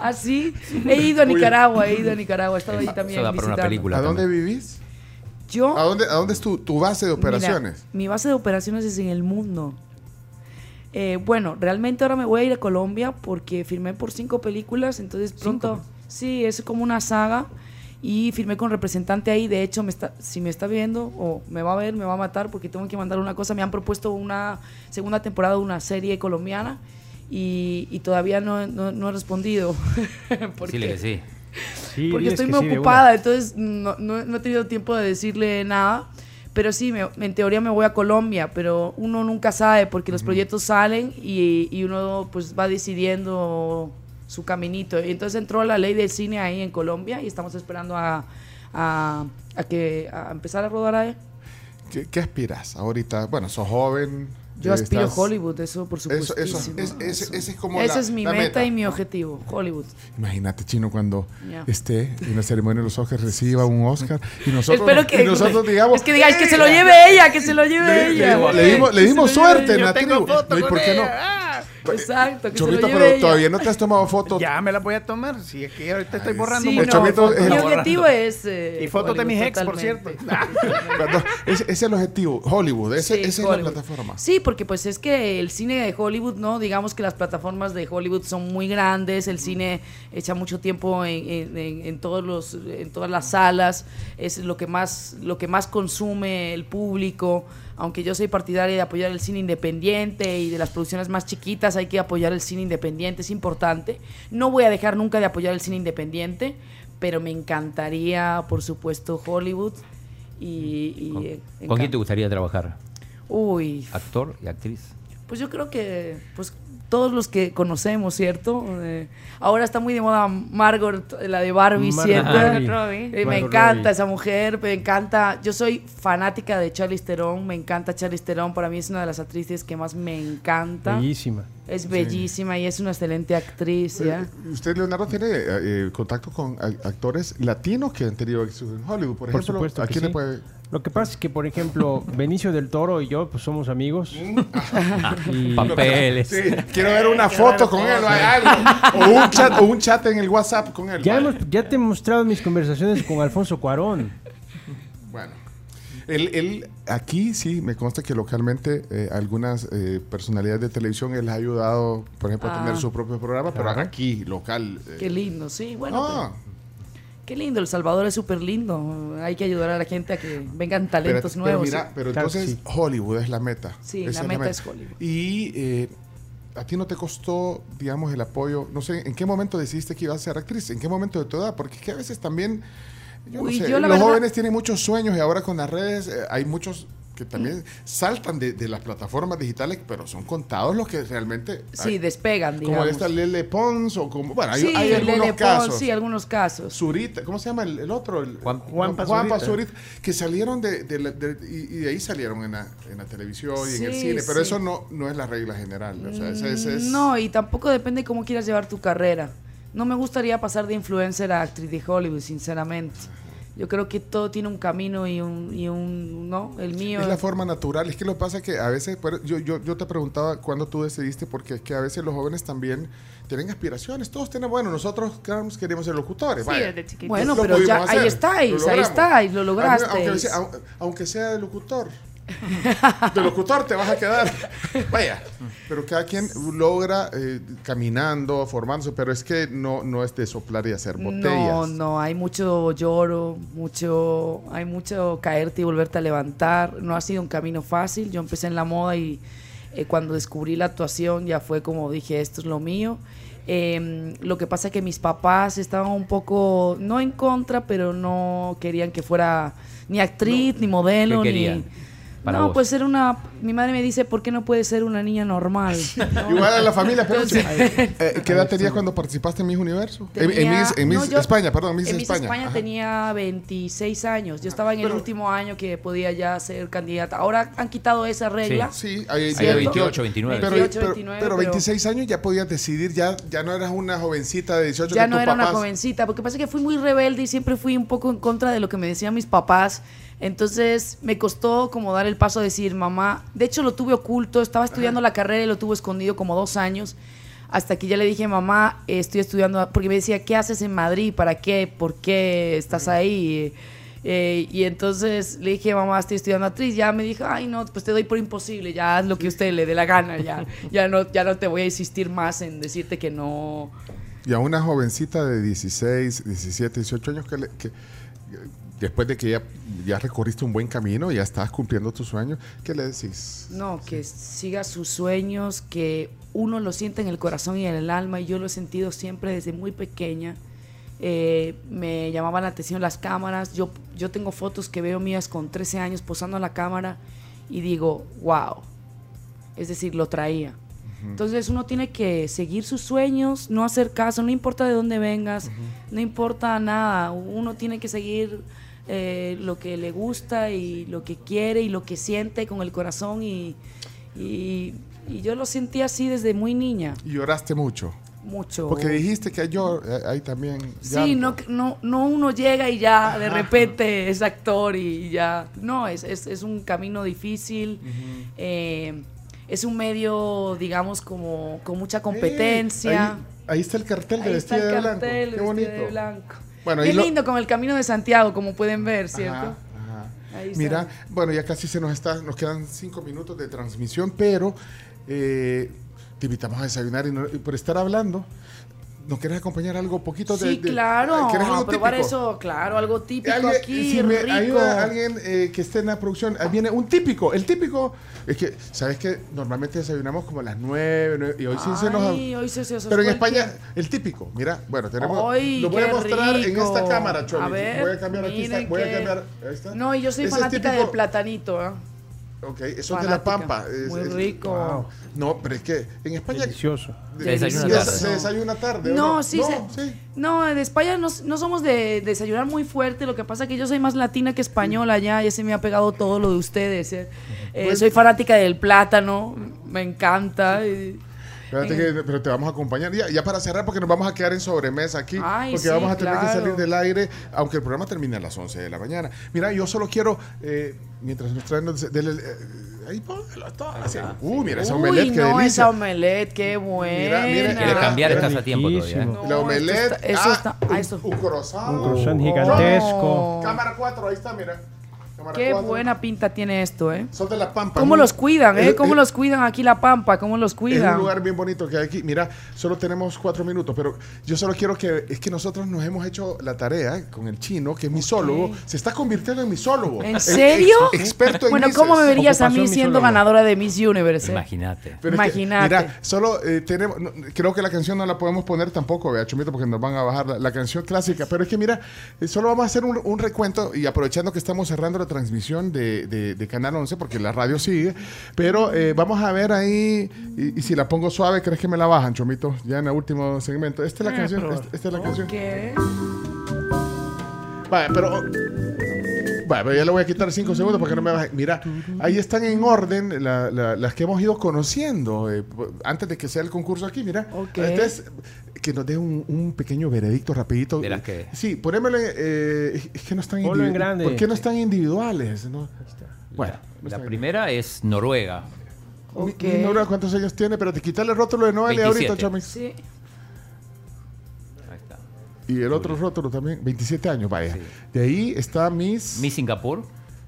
S4: ah sí he ido a Nicaragua he ido a Nicaragua he estado ahí también
S6: da para una
S4: visitando.
S6: película.
S3: ¿A dónde
S6: también.
S3: vivís?
S4: yo
S3: ¿A dónde, a dónde es tu, tu base de operaciones?
S4: Mira, mi base de operaciones es en el mundo. Eh, bueno, realmente ahora me voy a ir a Colombia porque firmé por cinco películas, entonces pronto, sí, es como una saga y firmé con representante ahí. De hecho, me está, si me está viendo o me va a ver, me va a matar porque tengo que mandar una cosa. Me han propuesto una segunda temporada de una serie colombiana y, y todavía no, no- no he respondido. <laughs> porque
S6: que sí.
S5: Sí,
S4: porque estoy muy
S5: sí,
S4: ocupada, entonces no, no- no he tenido tiempo de decirle nada. Pero sí, me- en teoría me voy a Colombia, pero uno nunca sabe porque los proyectos salen y, y uno pues va decidiendo su caminito. Y entonces entró la ley del cine ahí en Colombia y estamos esperando a, a, a que a empezar a rodar ahí.
S3: ¿Qué, qué aspiras ahorita? Bueno, sos joven.
S4: Yo
S3: eh,
S4: aspiro a
S3: estás-
S4: Hollywood, eso por supuesto.
S3: Eso, eso, es, ese- ese es como
S4: Esa
S3: la-
S4: es mi
S3: la
S4: meta, y mi objetivo, Hollywood.
S3: Imagínate, Chino, cuando
S4: Ya.
S3: esté en la ceremonia de los Oscars, reciba un Oscar y nosotros,
S4: Espero que
S3: y nosotros digamos...
S4: es que digáis que se lo
S3: "Eh,
S4: lleve ella, que se lo lleve
S3: Le,
S4: ella.
S3: le- le dimos, le dimos suerte en la tribu. No, ¿Y por qué no?
S4: Exacto, que
S3: Chomito,
S4: se lo lleve
S3: pero
S4: ella.
S3: todavía no te has tomado foto.
S7: ya me la voy a tomar. Si es que ahorita estoy borrando
S4: Sí,
S3: El
S7: mucho.
S4: no,
S3: Chomito es el-
S4: mi objetivo es... eh,
S7: Y fotos de mis ex, por cierto.
S3: Perdón, ese, ese es el objetivo. Hollywood, ese-
S4: Sí,
S3: esa es la plataforma.
S4: Sí, porque pues es que el cine de Hollywood, ¿no? Digamos que las plataformas de Hollywood son muy grandes, el cine echa mucho tiempo en, en- en- en todos los, en todas las salas, es lo que más, lo que más consume el público. Aunque yo soy partidaria de apoyar el cine independiente y de las producciones más chiquitas, hay que apoyar el cine independiente, es importante. No voy a dejar nunca de apoyar el cine independiente, pero me encantaría, por supuesto, Hollywood. Y,
S6: ¿Con, con quién te gustaría trabajar?
S4: Uy,
S6: ¿Actor y actriz?
S4: pues yo creo que pues todos los que conocemos, ¿cierto? Eh, ahora está muy de moda Margot, la de Barbie, ¿cierto?
S5: Robbie.
S4: Eh, me
S5: Margot
S4: encanta
S5: Robbie.
S4: esa mujer, me encanta. Yo soy fanática de Charlize Theron, me encanta Charlize Theron, para mí es una de las actrices que más me encanta.
S5: Bellísima.
S4: Es bellísima y es una excelente actriz, ¿ya?
S3: Eh, ¿Usted, Leonardo, tiene eh, eh, contacto con a- actores latinos que han tenido éxito en Hollywood? Por
S5: Por
S3: ejemplo,
S5: supuesto
S3: ¿a quién
S5: sí.
S3: le puede...?
S5: Lo que pasa es que, por ejemplo, Benicio del Toro y yo pues somos amigos. <laughs> y <laughs>
S6: Papeles.
S3: Sí, quiero ver una foto con él o algo. O un, chat, o un chat en el WhatsApp con él.
S5: ya,
S3: Vale.
S5: hemos, ya te he mostrado mis conversaciones con Alfonso Cuarón.
S3: Bueno. Él, él, aquí sí, me consta que localmente eh, algunas eh, personalidades de televisión él ha ayudado, por ejemplo, a
S4: Ah.
S3: tener su propio programa, pero
S5: Claro.
S3: aquí, local. eh,
S4: Qué lindo, sí, bueno.
S3: ah,
S4: pero qué lindo, El Salvador es súper lindo. Hay que ayudar a la gente a que vengan
S3: pero,
S4: talentos
S3: pero
S4: nuevos.
S3: mira, pero
S5: Claro,
S3: entonces
S5: sí.
S3: Hollywood es la meta.
S4: Sí, la meta es Hollywood.
S3: Y eh, a ti no te costó, digamos, el apoyo. No sé, ¿en qué momento decidiste que ibas a ser actriz? ¿En qué momento de tu edad? Porque es que a veces también, yo
S4: Uy,
S3: no sé,
S4: yo la
S3: los
S4: verdad-
S3: jóvenes tienen muchos sueños y ahora con las redes eh, hay muchos que también saltan de, de las plataformas digitales, pero son contados los que realmente...
S4: Sí,
S3: hay-
S4: despegan, digamos.
S3: como esta Lele Pons o como... Bueno, hay,
S4: sí,
S3: hay algunos
S4: Lele Pons,
S3: casos.
S4: sí, algunos casos.
S3: Zurita, ¿cómo se llama el, el otro? El,
S6: Juan-
S7: Zurita.
S3: Zurita, que salieron de, de la- de- y, y de ahí salieron en la, en la televisión y en el cine, pero
S4: sí.
S3: eso no, no es la regla general. O sea, ese- ese es-
S4: No, y tampoco depende cómo quieras llevar tu carrera. No me gustaría pasar de influencer a actriz de Hollywood, sinceramente. Yo creo que todo tiene un camino y un, y un ¿no? El mío.
S3: Es la forma natural. Es que lo que pasa es que a veces, por- yo, yo, yo te preguntaba cuándo tú decidiste, porque es que a veces los jóvenes también tienen aspiraciones. Todos tienen, bueno, nosotros queremos ser locutores.
S9: Sí,
S3: vaya.
S9: desde chiquito.
S4: Bueno,
S3: Lo
S4: pero ya
S3: hacer,
S4: ahí estáis,
S3: lo
S4: ahí estáis, lo
S3: Aunque,
S4: lograste.
S3: sea, au- aunque sea de locutor. <laughs> de locutor te vas a quedar. Vaya. Pero cada quien logra eh, caminando, formándose, pero es que no, no es de soplar y hacer botellas.
S4: No, no, hay mucho lloro, mucho, hay mucho caerte y volverte a levantar. No ha sido un camino fácil. Yo empecé en la moda y Eh, cuando descubrí la actuación ya fue como dije, esto es lo mío. Eh, lo que pasa es que mis papás estaban un poco, no en contra, pero no querían que fuera ni actriz, ni modelo,
S6: ¿Qué
S4: ni...
S6: Para
S4: no,
S6: vos.
S4: pues ser una... Mi madre me dice, ¿por qué no puede ser una niña normal? ¿No? <laughs>
S3: Igual a la familia, pero
S4: Entonces-
S3: eh, ¿qué edad tenías cuando participaste en Miss Universo? En- Miss, en
S4: no,
S3: Miss
S4: yo-
S3: España, perdón, Miss
S4: en Miss
S3: España.
S4: España
S3: Ajá.
S4: tenía 26 años. Yo estaba en el último año que podía ya ser candidata. Ahora han quitado esa regla.
S3: Sí, ¿cierto?
S6: de 28, 29.
S3: Pero,
S4: 28,
S3: pero-
S4: 29,
S3: pero
S4: pero-
S3: 26 años ya podías decidir, ya, ya no eras una jovencita de 18
S4: Ya
S3: que
S4: no
S3: tus
S4: era una jovencita, porque pasa que fui muy rebelde y siempre fui un poco en contra de lo que me decían mis papás. Entonces me costó como dar el paso a decir, mamá, de hecho lo tuve oculto, estaba estudiando la carrera y lo tuve escondido como dos años, hasta que ya le dije, mamá, eh, estoy estudiando, porque me decía, ¿qué haces en Madrid? ¿Para qué? ¿Por qué estás ahí? Eh, y entonces le dije, mamá, estoy estudiando actriz. Ya me dijo, ay, no, pues te doy por imposible, ya haz lo que usted le dé la gana, ya, ya, no, ya no te voy a insistir más en decirte que no.
S3: Y a una jovencita de 16, 17, 18 años que, le- que- después de que ya, ya recorriste un buen camino, ya estás cumpliendo tus sueños, ¿qué le decís?
S4: No, que siga sus sueños, que uno lo siente en el corazón y en el alma, y yo lo he sentido siempre desde muy pequeña. Eh, me llamaban la atención las cámaras. Yo, yo tengo fotos que veo mías con 13 años posando a la cámara y digo, wow. Es decir, lo traía. Entonces uno tiene que seguir sus sueños, no hacer caso, no importa de dónde vengas, no importa nada. Uno tiene que seguir eh, lo que le gusta y lo que quiere y lo que siente con el corazón y, y, y yo lo sentí así desde muy niña,
S3: Y lloraste mucho.
S4: mucho.
S3: Porque dijiste que yo eh, ahí también.
S4: Sí, no, no, no uno llega y ya de repente es actor y ya. No, es, es, es un camino difícil. eh, es un medio, digamos, como con mucha competencia.
S3: Eh, ahí, ahí está el cartel de
S4: Ahí está el
S3: de
S4: cartel,
S3: blanco. Qué bonito.
S4: de blanco.
S3: Bueno,
S4: Qué
S3: ahí lo-
S4: lindo, con el camino de Santiago, como pueden ver, ¿cierto?
S3: Ajá. Mira, bueno, ya casi se nos está, nos quedan cinco minutos de transmisión, pero eh, te invitamos a desayunar y, no- y por estar hablando, ¿nos quieres acompañar algo poquito de
S4: Sí,
S3: de-
S4: claro.
S3: ¿Quieres algo
S4: a probar
S3: típico?
S4: eso, claro, algo típico
S3: Alguien-
S4: aquí,
S3: si me
S4: rico.
S3: ayuda alguien eh, que esté en la producción, ahí viene un típico. El típico es que, ¿sabes que Normalmente desayunamos como a las nueve, y hoy sí se nos...
S4: Ay, hoy se- se- se
S3: Pero en España, el típico, mira, bueno, tenemos...
S4: Ay,
S3: lo voy a
S4: qué
S3: mostrar en
S4: rico.
S3: esta cámara, Choli.
S4: A ver,
S3: voy a cambiar aquí, voy a
S4: qué-
S3: cambiar, ahí está.
S4: No, y yo soy
S3: Ese es
S4: fanática
S3: típico-
S4: del platanito, ¿eh?
S3: Ok, eso es de la pampa. es-
S4: Muy
S3: es-
S4: rico.
S5: Wow.
S3: No, pero es que en España...
S5: Delicioso.
S6: desayuna tarde.
S3: Se desayuna tarde. ¿o
S4: No, sí,
S3: no,
S4: se-
S3: sí.
S4: no, en España no, no somos de desayunar muy fuerte. Lo que pasa es que yo soy más latina que española ya. Ya se me ha pegado todo lo de ustedes. eh. Eh,
S3: Pues-
S4: soy fanática del plátano. Me encanta. y-
S3: Espérate
S4: en-
S3: que- pero te vamos a acompañar. Ya, ya para cerrar, porque nos vamos a quedar en sobremesa aquí.
S4: Ay,
S3: porque
S4: sí,
S3: vamos a tener que
S4: claro.
S3: salir del aire, aunque el programa termine a las 11 de la mañana. Mira, yo solo quiero, eh, mientras nos traen, los- dele- eh, ahí póngalo todo. así. Uh, mira esa
S4: Uy,
S3: omelette, qué
S4: no,
S3: delicia.
S4: esa omelette, qué buena.
S3: mira,
S6: Quiere cambiar, estás a tiempo todavía. ¿eh?
S4: No,
S3: La omelette.
S4: esto está- eso
S3: ah,
S4: está- ah,
S3: un,
S4: eso.
S3: un croissant.
S5: Un croissant
S3: Oh.
S5: gigantesco.
S3: Cámara 4, ahí está, mira.
S4: Qué buena pinta tiene esto, ¿eh?
S3: Son de la Pampa.
S4: ¿Cómo los cuidan, eh?
S3: Es-
S4: ¿Cómo
S3: es-
S4: los cuidan aquí la Pampa? ¿Cómo los
S3: Es
S4: cuidan?
S3: un lugar bien bonito que hay aquí. Mira, solo tenemos cuatro minutos, pero yo solo quiero que. Es que nosotros nos hemos hecho la tarea con el chino, que es misólogo. Se está convirtiendo en misólogo.
S4: ¿En
S3: Es-
S4: serio?
S3: ex- experto en
S4: Bueno,
S3: mises.
S4: ¿cómo me verías a mí siendo
S5: misólogo.
S4: ganadora de Miss Universe? eh?
S6: Imagínate.
S3: Pero es que,
S4: Imagínate.
S3: mira, solo eh, tenemos. no, creo que la canción no la podemos poner tampoco, vea, Chumito, porque nos van a bajar la, la canción clásica. Pero es que, mira, eh, solo vamos a hacer un, un recuento y aprovechando que estamos cerrando la transmisión de, de- de Canal 11, porque la radio sigue. Pero eh, vamos a ver ahí. Y, y si la pongo suave, ¿crees que me la bajan, Chomito? Ya en el último segmento. Esta es la canción. Esta, esta es la canción. Vale, pero. Pero ya le voy a quitar cinco segundos para que no me baje. Mira, ahí están en orden la- la- las que hemos ido conociendo eh, antes de que sea el concurso aquí. Mira,
S4: Ok.
S3: Este es- que nos dé un, un pequeño veredicto rapidito.
S6: De las que-
S3: Sí, ponémosle. eh, es que no están
S5: Ponlo en
S3: individu-
S5: grande.
S3: ¿Por qué no están individuales? No? Bueno, no
S6: La primera es Noruega.
S3: Mi-
S4: Ok.
S3: mi Nora, ¿Cuántos años tiene? Pero te quítale el rótulo de Noelia
S6: 27.
S3: ahorita, Chomis.
S4: Sí.
S3: Y el otro rótulo también, 27 años, vaya.
S6: Sí.
S3: De ahí está Miss,
S6: Mi Singapur.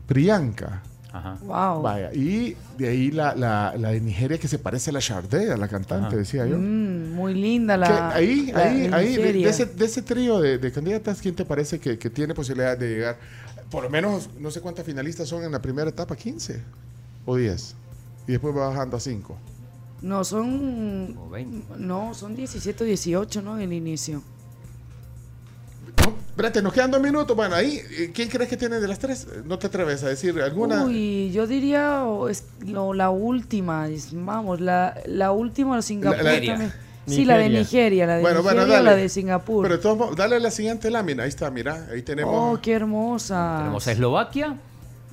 S3: Priyanka.
S6: Ajá.
S4: Wow.
S3: Vaya, y de ahí la, la, la de Nigeria que se parece a la Sade, a la cantante,
S6: Ajá.
S3: decía yo.
S4: Mm, muy linda
S3: Que
S4: la.
S3: ahí,
S4: la
S3: ahí, ahí, de, ese, de ese trío de, de candidatas, ¿quién te parece que, que tiene posibilidad de llegar? Por lo menos, no sé cuántas finalistas son en la primera etapa, 15 o 10. Y después va bajando a 5.
S4: No, son.
S6: Como 20.
S4: No, son 17 o 18, ¿no? El inicio.
S3: No, espérate, nos quedan dos minutos. Bueno, ahí, eh, ¿quién crees que tiene de las tres? No te atreves a decir alguna.
S4: Uy, yo diría es lo- la última. es- Vamos, la, la última de Singapur
S3: La-
S6: la-
S4: también. Sí, la de
S5: Nigeria.
S4: La de
S3: Bueno, bueno,
S4: Nigeria o la
S3: dale.
S4: de Singapur.
S3: Pero todos dale la siguiente lámina. Ahí está, mira. Ahí tenemos.
S4: oh, qué hermosa.
S6: Tenemos a Eslovaquia,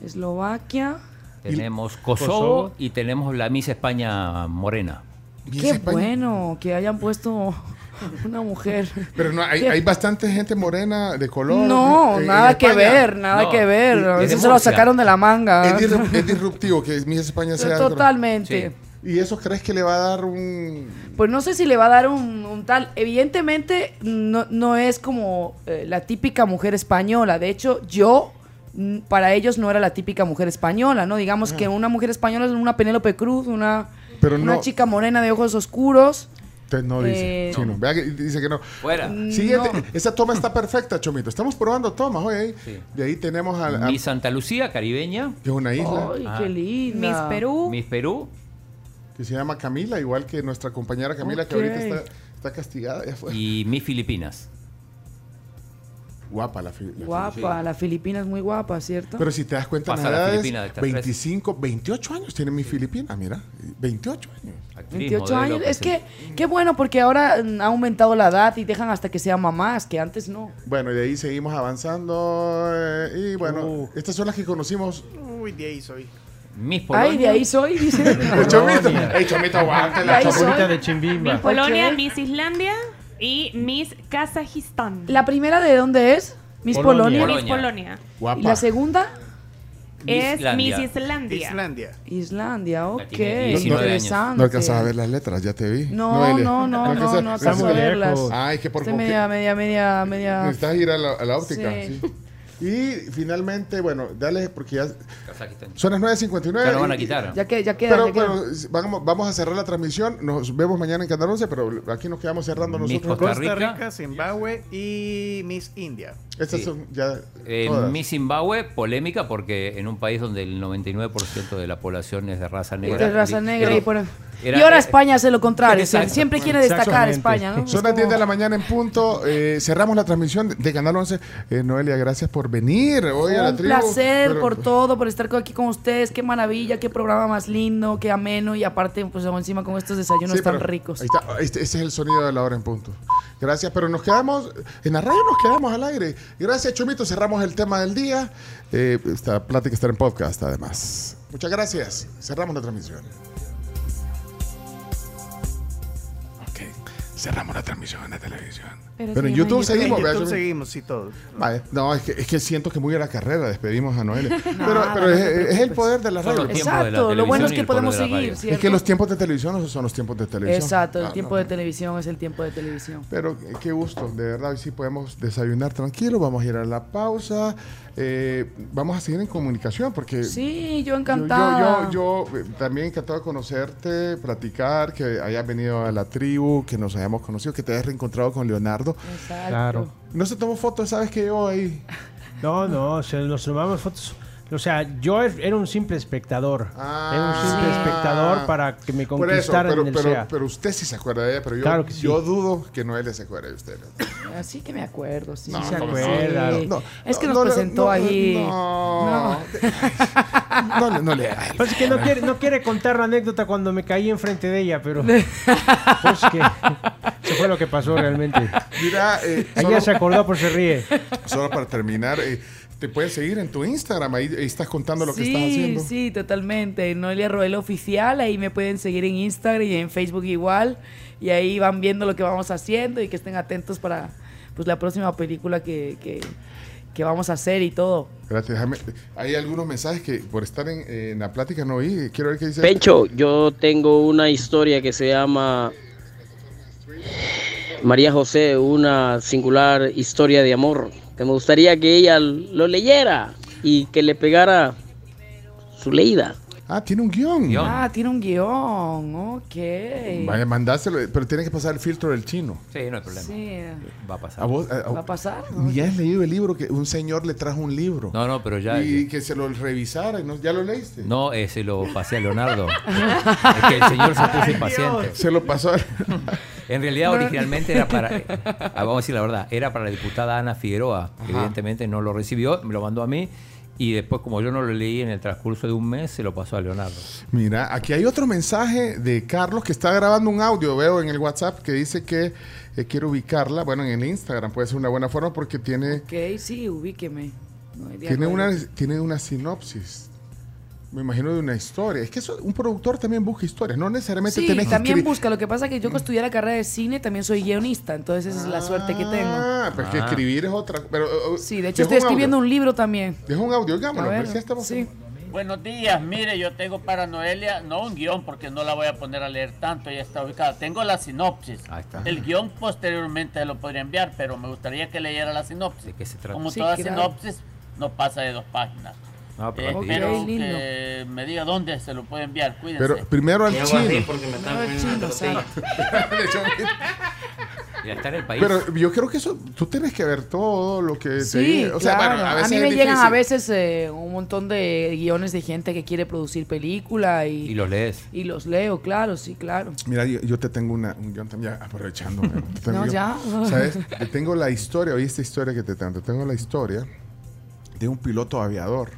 S4: Eslovaquia.
S6: tenemos Kosovo,
S5: Kosovo.
S6: y tenemos la Miss España Morena.
S3: Miss
S4: Qué
S3: España.
S4: bueno que hayan puesto <laughs> una mujer.
S3: Pero no, hay, hay bastante gente morena de color.
S4: No,
S3: en- en
S4: nada que ver, nada
S6: No,
S4: que ver.
S6: de
S4: Eso se lo sacaron de la manga.
S3: Es, disru- <laughs> es disruptivo que Miss España sea.
S4: Totalmente.
S6: Sí.
S3: ¿Y eso crees que le va a dar un.
S4: Pues no sé si le va a dar un, un tal. Evidentemente, no, no es como eh, la típica mujer española. De hecho, yo, mm, para ellos, no era la típica mujer española, ¿no? Digamos que una mujer española es una Penélope Cruz, una,
S3: Pero
S4: una
S3: no-
S4: chica morena de ojos oscuros.
S3: No dice.
S4: Eh,
S3: Chino. Vea que dice que no.
S6: Fuera.
S3: Siguiente.
S4: No.
S3: Esa toma está perfecta, Chomito. Estamos probando tomas hoy ahí.
S6: Sí.
S3: De ahí tenemos a, a-
S6: Miss Santa Lucía, caribeña.
S3: que es una isla
S4: Ay,
S6: Ah.
S4: qué linda.
S9: Miss Perú.
S6: Miss Perú.
S3: que se llama Camila, igual que nuestra compañera Camila, que ahorita está, está castigada. Ya fue.
S6: Y Miss Filipinas.
S3: Guapa la, fi- la
S4: Guapa, la Filipina es muy guapa, ¿cierto?
S3: Pero si te das cuenta,
S6: Pasa la Filipina de estas tres.
S3: 25, 28 años tiene mi Filipina, mira. 28 años.
S6: actriz,
S4: 28
S6: modelo,
S4: años. Es que, qué bueno, porque ahora mm, ha aumentado la edad y dejan hasta que sean mamás, que antes no.
S3: Bueno, y de ahí seguimos avanzando. eh, y bueno,
S5: Uh.
S3: estas son las que conocimos.
S7: Uy, de ahí soy.
S6: Miss Polonia.
S4: Ay, de ahí soy, dice. <laughs>
S3: El chomito. El chomito, aguante la chomita.
S5: de
S9: Miss
S5: Chimbimba.
S9: Polonia,
S4: Ok.
S9: Miss Islandia y Miss Kazajistán.
S4: ¿La primera de dónde es? Miss
S5: Polonia.
S4: Polonia.
S9: Miss
S6: Polonia.
S3: Guapa.
S4: ¿Y la segunda?
S9: Es. Miss Islandia.
S7: Islandia.
S4: Islandia, ok.
S6: tiene 19 años.
S4: Interesante.
S3: No alcanzas a ver las letras, ya te vi.
S4: No,
S3: Noelia.
S4: no, no, no,
S3: alcanzas-
S4: no
S5: muy
S4: a verlas.
S5: lejos.
S3: Ay, que por
S4: media, media, media, media.
S3: Necesitas ir a la, a la óptica.
S4: Sí.
S3: Y finalmente, bueno, dale, porque ya son las 9.59.
S6: Ya lo van a
S3: y-
S6: quitar.
S4: Ya que, ya queda,
S3: Pero,
S4: ya queda.
S3: pero vamos, vamos a cerrar la transmisión. Nos vemos mañana en Canal 11, pero aquí nos quedamos cerrando
S6: Miss
S3: nosotros.
S6: Costa
S7: Costa
S6: Rica.
S7: Rica, Zimbabue y Miss India.
S3: Estas
S6: Sí.
S3: son ya.
S6: Eh,
S3: todas.
S6: Miss Zimbabue, polémica porque en un país donde el 99% de la población es de raza negra.
S4: de raza negra y por
S6: era-
S4: y ahora España hace lo contrario.
S6: Exacto.
S4: Siempre quiere destacar. España, ¿no?
S3: Son las 10 de la mañana en punto. Eh, cerramos la transmisión de, de Canal 11. Eh, Noelia, gracias por venir hoy a la
S4: Un
S3: tribu.
S4: placer
S3: Pero-
S4: por todo, por estar aquí con ustedes. Qué maravilla, qué programa más lindo, qué ameno. Y aparte, pues encima con estos desayunos
S3: Sí,
S4: tan ricos.
S3: Ahí está. Este, este es el sonido de la hora en punto. Gracias, pero nos quedamos, en la radio nos quedamos al aire. Gracias, Chomito. Cerramos el tema del día. Eh, esta plática está en podcast, además. Muchas gracias. Cerramos la transmisión. Cerramos la transmisión la televisión.
S9: Pero
S3: Pero, en YouTube seguimos.
S7: En YouTube seguimos, sí, todos.
S3: Vale, No, es que, es que siento que muy a la carrera despedimos a Noelia. <laughs> pero
S4: Nada,
S3: pero
S4: no
S3: es, el poder de la radio.
S6: de la
S4: Exacto, lo bueno es que podemos seguir.
S3: Es que los tiempos de televisión no son los tiempos de televisión.
S4: Exacto, el
S3: Ah,
S4: tiempo
S3: no.
S4: de televisión es el tiempo de televisión.
S3: Pero eh, qué gusto, de verdad, hoy sí podemos desayunar tranquilo, vamos a ir a la pausa, eh, vamos a seguir en comunicación porque
S4: Sí, yo
S3: yo,
S4: encantada.
S3: yo, yo, eh, también encantado de conocerte, platicar, que hayas venido a la tribu, que nos hayamos conocido, que te hayas reencontrado con Leonardo.
S4: Exacto.
S5: Claro.
S3: No se tomó fotos, sabes que yo ahí.
S5: No, no, nos tomamos fotos. O sea, yo er- era un simple espectador.
S3: Ah.
S5: era un simple
S3: Sí.
S5: espectador para que me conquistaran
S3: pero,
S5: en el
S3: pero,
S5: SEA.
S3: pero usted sí se acuerda de ella, pero yo,
S5: Claro que sí.
S3: yo dudo que Noelia se acuerde de usted.
S4: Así que me acuerdo, sí.
S3: No,
S4: sí,
S5: se
S4: sí.
S5: acuerda.
S3: No,
S4: es que
S3: no,
S4: nos
S3: no,
S4: presentó
S3: no,
S4: ahí.
S3: No, <laughs> no, le- no le
S5: Pues es que no quiere, no quiere contar la anécdota cuando me caí enfrente de ella, pero pues que eso fue lo que pasó realmente.
S3: Mira, eh,
S5: Ella
S3: solo,
S5: se acordó por se ríe.
S3: solo para terminar, eh, te puedes seguir en tu Instagram, ahí, ahí estás contando lo que
S4: sí,
S3: estás haciendo.
S4: sí, totalmente. Noelia Roel Oficial, ahí me pueden seguir en Instagram y en Facebook igual. Y ahí van viendo lo que vamos haciendo y que estén atentos para pues la próxima película que, que, que vamos a hacer y todo.
S3: Gracias, Jaime. Hay algunos mensajes que por estar en, en la plática no oí. Quiero ver qué dice.
S10: Pencho, yo tengo una historia que se llama María José, una singular historia de amor, que me gustaría que ella lo leyera y que le pegara su leída.
S3: Ah, tiene un guion.
S6: Guión.
S4: Ah, tiene un guion. Ok.
S3: Vaya, mandáselo, pero tiene que pasar el filtro del chino.
S6: Sí, no hay problema.
S4: Sí.
S6: Va a pasar.
S3: ¿A vos, a- a-
S4: ¿Va a pasar?
S3: Ni has leído el libro que un señor le trajo un libro.
S6: No, no, pero ya.
S3: y que se lo revisara. y no- ¿Ya lo leíste?
S6: No, eh, se lo pasé a Leonardo. <laughs> es que el señor se puso impaciente.
S3: Se lo pasó. a- <laughs>
S6: En realidad, originalmente era para. <laughs> eh, ah, vamos a decir la verdad, era para la diputada Ana Figueroa. que Evidentemente no lo recibió, me lo mandó a mí. Y después, como yo no lo leí en el transcurso de un mes, se lo pasó a Leonardo.
S3: Mira, aquí hay otro mensaje de Carlos que está grabando un audio, veo en el WhatsApp, que dice que eh, quiere ubicarla. Bueno, en el Instagram puede ser una buena forma porque tiene,
S4: Ok, sí, ubíqueme. No
S3: tiene, una, tiene una sinopsis. Me imagino de una historia. Es que eso- un productor también busca historias, no necesariamente
S4: Sí,
S3: tenés que
S4: también
S3: escri-
S4: busca. Lo que pasa es que yo que estudié la carrera de cine también soy guionista, entonces esa es la suerte que tengo.
S3: Ah, pero que
S6: Ah.
S3: escribir es otra. Pero, uh,
S4: Sí, de hecho estoy escribiendo
S3: audio.
S4: un libro también.
S3: Deja un audio,
S4: A
S3: digámoslo.
S4: ver,
S3: ya estamos-
S4: sí.
S11: Buenos días, mire, yo tengo para Noelia, no un guion porque no la voy a poner a leer tanto, ya está ubicada. Tengo la sinopsis.
S6: Ahí está.
S11: El guion posteriormente lo podría enviar, pero me gustaría que leyera la sinopsis.
S6: ¿De qué se trata?
S11: Como
S4: Sí,
S11: toda
S4: claro.
S11: sinopsis, no pasa de dos páginas.
S6: No, pero
S11: Eh,
S4: lindo.
S11: que me diga dónde se lo puede enviar, cuídense.
S3: Pero primero al chino.
S4: Chino, ¿sabes?
S6: Ya está en el país.
S3: Pero yo creo que eso, tú tienes que ver todo lo que te
S4: Sí.
S3: O sea,
S4: claro.
S3: bueno,
S4: a,
S3: a, veces
S4: mí
S3: es
S4: me llegan a veces eh, un montón de guiones de gente que quiere producir película y,
S6: Y los lees.
S4: y los leo, claro, sí, claro.
S3: Mira, yo, yo te tengo una, un guion también, aprovechando. te
S4: No,
S3: yo-
S4: ya.
S3: ¿Sabes? Te tengo la historia, oí esta historia que te tengo. Te tengo la historia de un piloto aviador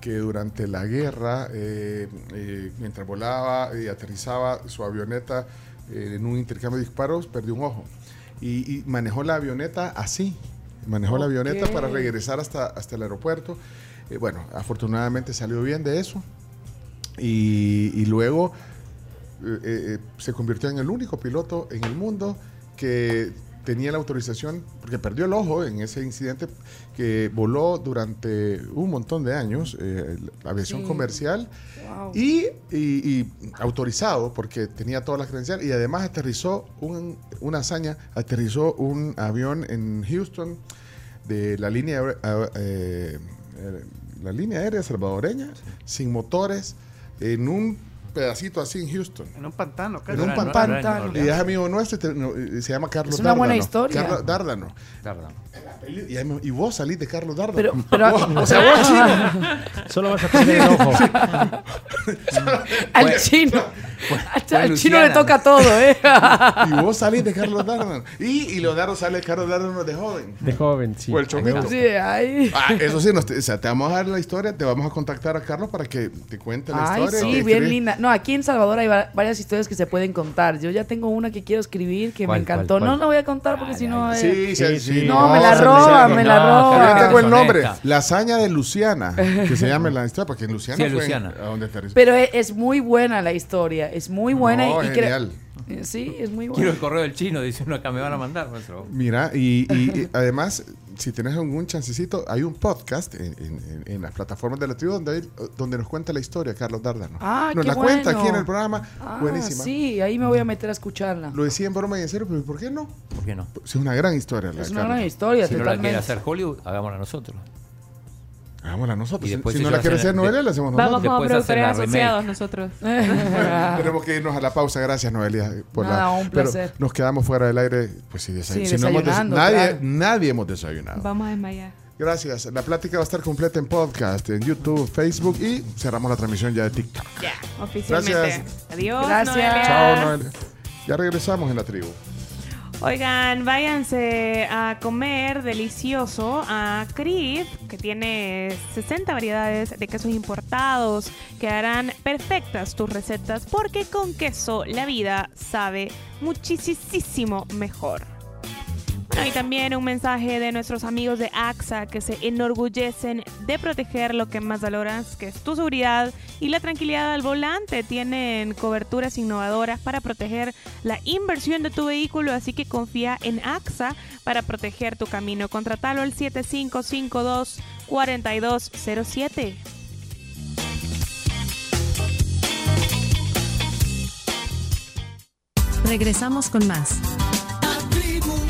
S3: que durante la guerra, eh, eh, mientras volaba y aterrizaba su avioneta eh, en un intercambio de disparos, perdió un ojo. Y, y manejó la avioneta así. Manejó la avioneta para regresar hasta, hasta el aeropuerto. Eh, bueno, afortunadamente salió bien de eso. Y, y luego se convirtió en el único piloto en el mundo que tenía la autorización, porque perdió el ojo en ese incidente, que voló durante un montón de años, eh, la aviación
S4: Sí.
S3: comercial,
S4: Wow.
S3: y, y- y autorizado, porque tenía todas las credenciales, y además aterrizó un- una hazaña, aterrizó un avión en Houston de la línea, eh, eh, la línea aérea salvadoreña, sin motores, en un pedacito así en Houston.
S7: En un pantano,
S3: En
S7: casi.
S3: un pantano. Y es amigo nuestro, te- no, y se llama Carlos
S4: Es una buena
S3: Dárdano.
S4: historia.
S3: Carlos Dárdano.
S6: Tarda.
S3: Y, y vos salís de Carlos Dárdano.
S4: Pero, <laughs> pero
S3: o sea, vos <laughs> chino.
S5: Solo vas a perder el ojo. <laughs>
S4: al chino, al chino
S6: Luciana.
S4: le toca todo, ¿eh? <laughs>
S3: Y vos salís de Carlos Dárdano. Y, y Leonardo sale de Carlos Dárdano de joven.
S5: De joven, sí.
S3: O el chomito.
S4: Sí, ay.
S3: Ah, eso sí, nos te, o sea, te vamos a dar la historia, te vamos a contactar a Carlos para que te cuente la
S4: Ay,
S3: historia.
S4: sí, bien linda. No, aquí en Salvador hay va- varias historias que se pueden contar. Yo ya tengo una que quiero escribir que me
S6: ¿Cuál,
S4: encantó.
S6: cuál, cuál?
S4: No la voy a contar porque si no...
S3: Sí, sí,
S5: Sí.
S4: No, me la roba, me la roba.
S3: Yo tengo el nombre. La hazaña de Luciana, que se <laughs> llama la historia, porque en Luciana
S6: Sí,
S3: fue en-
S6: Luciana.
S3: a donde aterrizó.
S4: Pero e- es muy buena la historia, es muy buena
S3: No,
S4: y,
S3: genial.
S4: Eh, Sí, es muy
S6: Quiero
S4: buena.
S6: el correo del chino, dice uno acá, me van a mandar. maestro.
S3: Mira, y, y- y <laughs> además, si tenés algún chancecito, hay un podcast en, en- en- en las plataformas de la tribu donde, hay- donde nos cuenta la historia, Carlos Dárdano.
S4: Ah,
S3: nos
S4: qué
S3: la cuenta
S4: bueno.
S3: aquí en el programa.
S4: Ah,
S3: Buenísima.
S4: Sí, ahí me voy a meter a escucharla.
S3: Lo decía en broma y en serio, pero ¿por qué no?
S6: ¿Por qué no?
S3: Es una gran historia. La
S4: Es
S3: de
S4: una
S3: Carlos.
S4: gran historia,
S6: Si no la
S4: totalmente.
S6: quiere hacer Hollywood, hagámosla nosotros.
S3: Hagámosla nosotros.
S6: Y
S3: Si, no la quiere hacer Noelia, la hacemos
S9: Vamos
S3: nosotros.
S9: como
S6: Después hacer
S9: productores asociados nosotros. <laughs> <laughs>
S3: Tenemos que irnos a la pausa. Gracias, Noelia. Por
S4: Nada,
S3: la,
S4: un
S3: pero
S4: placer.
S3: nos quedamos fuera del aire. Pues sí, desay-
S4: Sí,
S3: si no hemos des-
S4: desayunando,
S3: nadie,
S4: claro.
S3: nadie hemos desayunado.
S9: Vamos a desmayar.
S3: Gracias. La plática va a estar completa en podcast, en YouTube, Facebook y cerramos la transmisión ya de TikTok.
S9: Ya, oficialmente.
S3: Gracias.
S9: Adiós.
S4: Gracias.
S9: Noelia.
S3: Chao, Noelia. Ya regresamos en la tribu.
S9: Oigan, váyanse a comer delicioso a Crib, que tiene 60 variedades de quesos importados que harán perfectas tus recetas, porque con queso la vida sabe muchísimo mejor. Bueno, y también un mensaje de nuestros amigos de AXA que se enorgullecen de proteger lo que más valoras, que es tu seguridad y la tranquilidad al volante. Tienen coberturas innovadoras para proteger la inversión de tu vehículo, así que confía en AXA para proteger tu camino. Contratalo al 7552-4207.
S1: Regresamos con más.
S2: La tribu